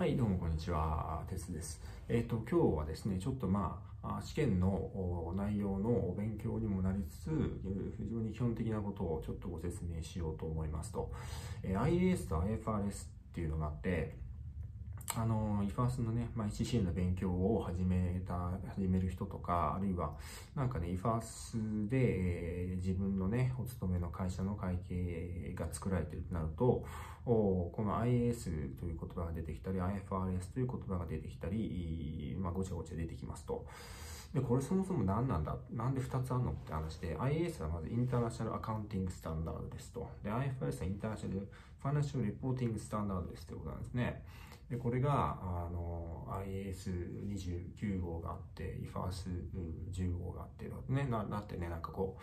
はい、どうもこんにちは。鉄です。えっ、ー、と、今日はですね、ちょっとまあ、試験の内容のお勉強にもなりつつ、非常に基本的なことをちょっとご説明しようと思いますと、え、IAS と IFRS っていうのがあって、あの、IFAS のね、まあ、ECC の勉強を始めた、始める人とか、あるいは、なんかね、IFAS で、えー、自分のね、お勤めの会社の会計が作られてるとなると、おこの IAS という言葉が出てきたり、IFRS という言葉が出てきたり、まあ、ごちゃごちゃ出てきますと。で、これそもそも何なんだ？なんで2つあるのって話で、IAS はまずインターナショナルアカウンティングスタンダードですと。で、IFRS はインターナショナルファイナンシャルレポーティングスタンダードですということなんですね。で、これが、あの、IS29 号があって、IFAS10 号があって、ね、な、なってね、なんかこう、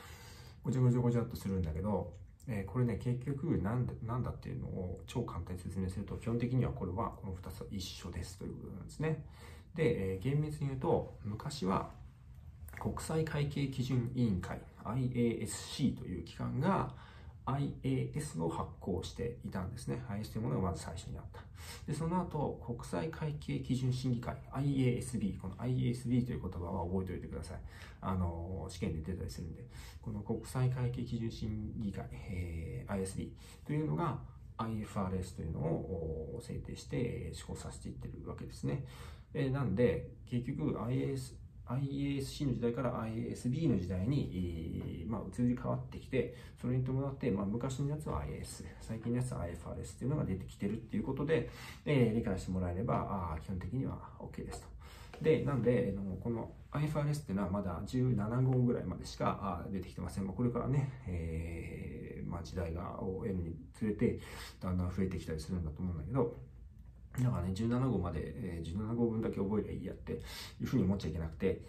ごちゃごちゃごちゃっとするんだけど、えー、これね、結局なんで、なんだっていうのを超簡単に説明すると、基本的にはこれは、この2つは一緒ですということなんですね。で、えー、厳密に言うと、昔は、国際会計基準委員会、IASC という機関が、IAS を発行していたんですね。IAS というものがまず最初にあった。で、その後、国際会計基準審議会、IASB、この IASB という言葉は覚えておいてください。あの、試験で出たりするんで、この国際会計基準審議会、えー、ISB というのが IFRS というのを制定して施行させていってるわけですね。えー、なんで、結局 IAS IASC の時代から IASB の時代に、まあ、移り変わってきて、それに伴って、まあ、昔のやつは IAS、最近のやつは IFRS っていうのが出てきてるっていうことで、えー、理解してもらえれば、あ基本的には OK ですと。で、なんで、この IFRS っていうのはまだ17号ぐらいまでしか出てきてません。まあ、これからね、えー、まあ、時代がを得るにつれて、だんだん増えてきたりするんだと思うんだけど、だかね、17号まで、えー、17号分だけ覚えりゃいいやっていうふうに思っちゃいけなくて、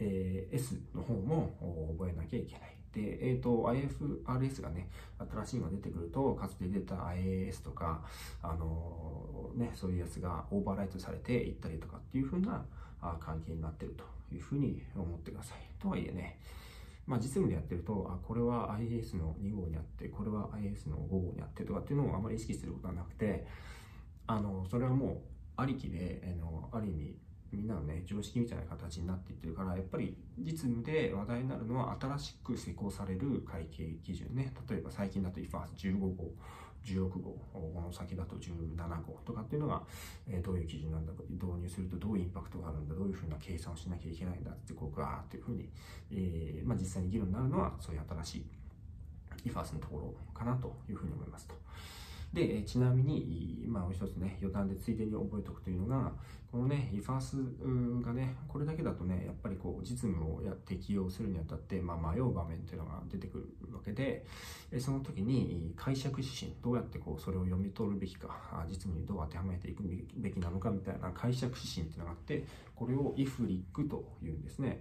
IS の方も覚えなきゃいけない。で、えっ、ー、と、IFRS がね、新しいのが出てくると、かつて出た IAS とか、あのー、ね、そういうやつがオーバーライトされていったりとかっていうふうな関係になってるというふうに思ってください。とはいえね、まあ、実務でやってると、あ、これは IAS の2号にあって、これは IAS の5号にあってとかっていうのをあまり意識することはなくて、あの、それはもう、ありきで、あの、ある意味、みんなのね、常識みたいな形になっていってるから、やっぱり実務で話題になるのは新しく施行される会計基準ね。例えば最近だと IFAS15 号、16号、この先だと17号とかっていうのが、えどういう基準なんだ、導入するとどういうインパクトがあるんだ、どういうふうな計算をしなきゃいけないんだって、こうガーっていうふうに、えー、まあ、実際に議論になるのは、そういう新しい IFAS のところかなというふうに思いますと。で、ちなみに、まあ、一つね、余談でついでに覚えておくというのが、このね、イファースがね、これだけだとね、やっぱりこう、実務をや適用するにあたって、まあ、迷う場面っていうのが出てくるわけで、その時に解釈指針、どうやってこう、それを読み取るべきか、実務にどう当てはめていくべきなのかみたいな解釈指針っていうのがあって、これを IFRIC というんですね。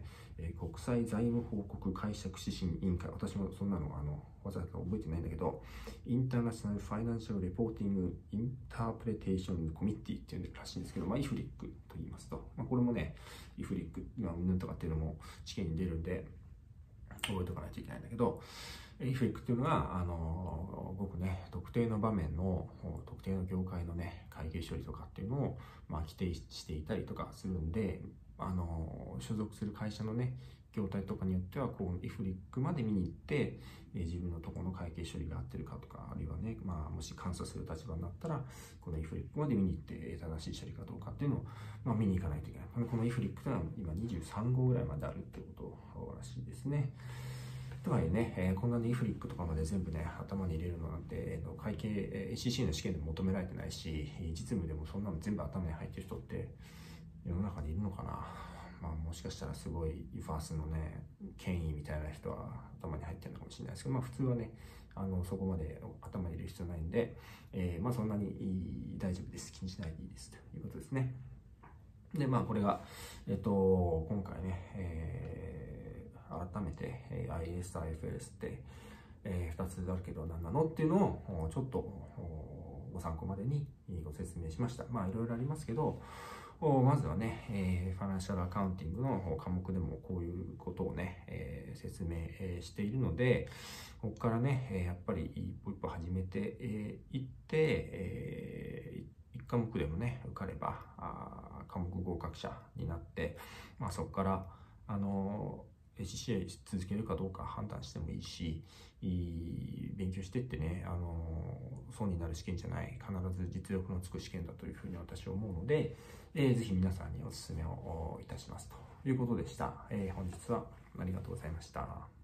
国際財務報告解釈指針委員会、私もそんなのあの、わざわざ覚えてないんだけど、インターナショナルファイナンシャルレポーティングインタープレテーションコミッティっていうらしいんですけど、まあ、イフリック、これもね、イフリック、まあ、うんとかっていうのも試験に出るんで、覚えておかないといけないんだけど、イフリックっていうのが、あの、ごくね、特定の場面の、特定の業界のね、会計処理とかっていうのを、まあ、規定していたりとかするんで、あの、所属する会社のね、業態とかによっては、こう、イフリックまで見に行って、え自分のとこの会計処理が合ってるかとか、あるいはね、まあ、もし監査する立場になったら、このイフリックまで見に行って、正しい処理かどうかっていうのを、まあ、見に行かないといけない。このイフリックというのは今23号ぐらいまであるってことらしいですね。とはいえね、えー、こんなにイフリックとかまで全部ね、頭に入れるのなんて、えー、会計、え、ACC の試験でも求められてないし、実務でもそんなの全部頭に入ってる人って世の中にいるのかなまあ、もしかしたらすごいファースのね、権威みたいな人は頭に入ってるのかもしれないですけど、まあ普通はね、あの、そこまで頭に入れる必要ないんで、えー、まあそんなに大丈夫です。気にしないでいいですということですね。で、まあこれが、えっと、今回ね、えー、改めて、IS、IFS って、えー、2つあるけど何なのっていうのをちょっとご参考までにご説明しました。まあいろいろありますけど、まずはね、えー、ファナンシャルアカウンティングの科目でもこういうことをね、えー、説明、しているので、ここからね、えやっぱり一歩一歩始めてい、えー、って、えー、科目でもね、受かれば、あ科目合格者になって、まあ、そこから、あの、HCA 続けるかどうか判断してもいいし、勉強してってね、あの、損になる試験じゃない、必ず実力のつく試験だというふうに私は思うので、えー、ぜひ皆さんにお勧めをいたしますということでした。えー、本日はありがとうございました。